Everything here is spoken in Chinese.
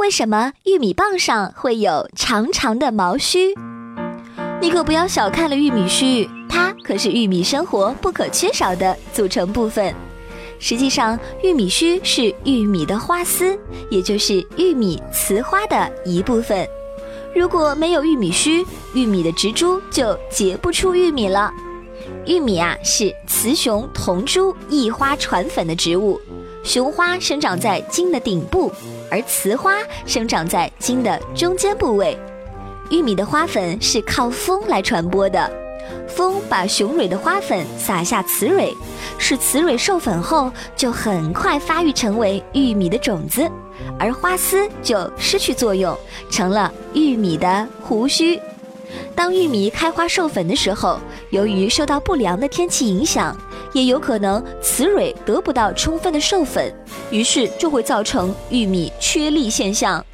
为什么玉米棒上会有长长的毛须？你可不要小看了玉米须，它可是玉米生活不可缺少的组成部分。实际上，玉米须是玉米的花丝，也就是玉米雌花的一部分。如果没有玉米须，玉米的植株就结不出玉米了。玉米啊，是雌雄同株异花传粉的植物，雄花生长在茎的顶部，而雌花生长在茎的中间部位。玉米的花粉是靠风来传播的，风把雄蕊的花粉撒下雌蕊，使雌蕊授粉后就很快发育成为玉米的种子，而花丝就失去作用，成了玉米的胡须。当玉米开花授粉的时候，由于受到不良的天气影响，也有可能雌蕊得不到充分的授粉，于是就会造成玉米缺粒现象。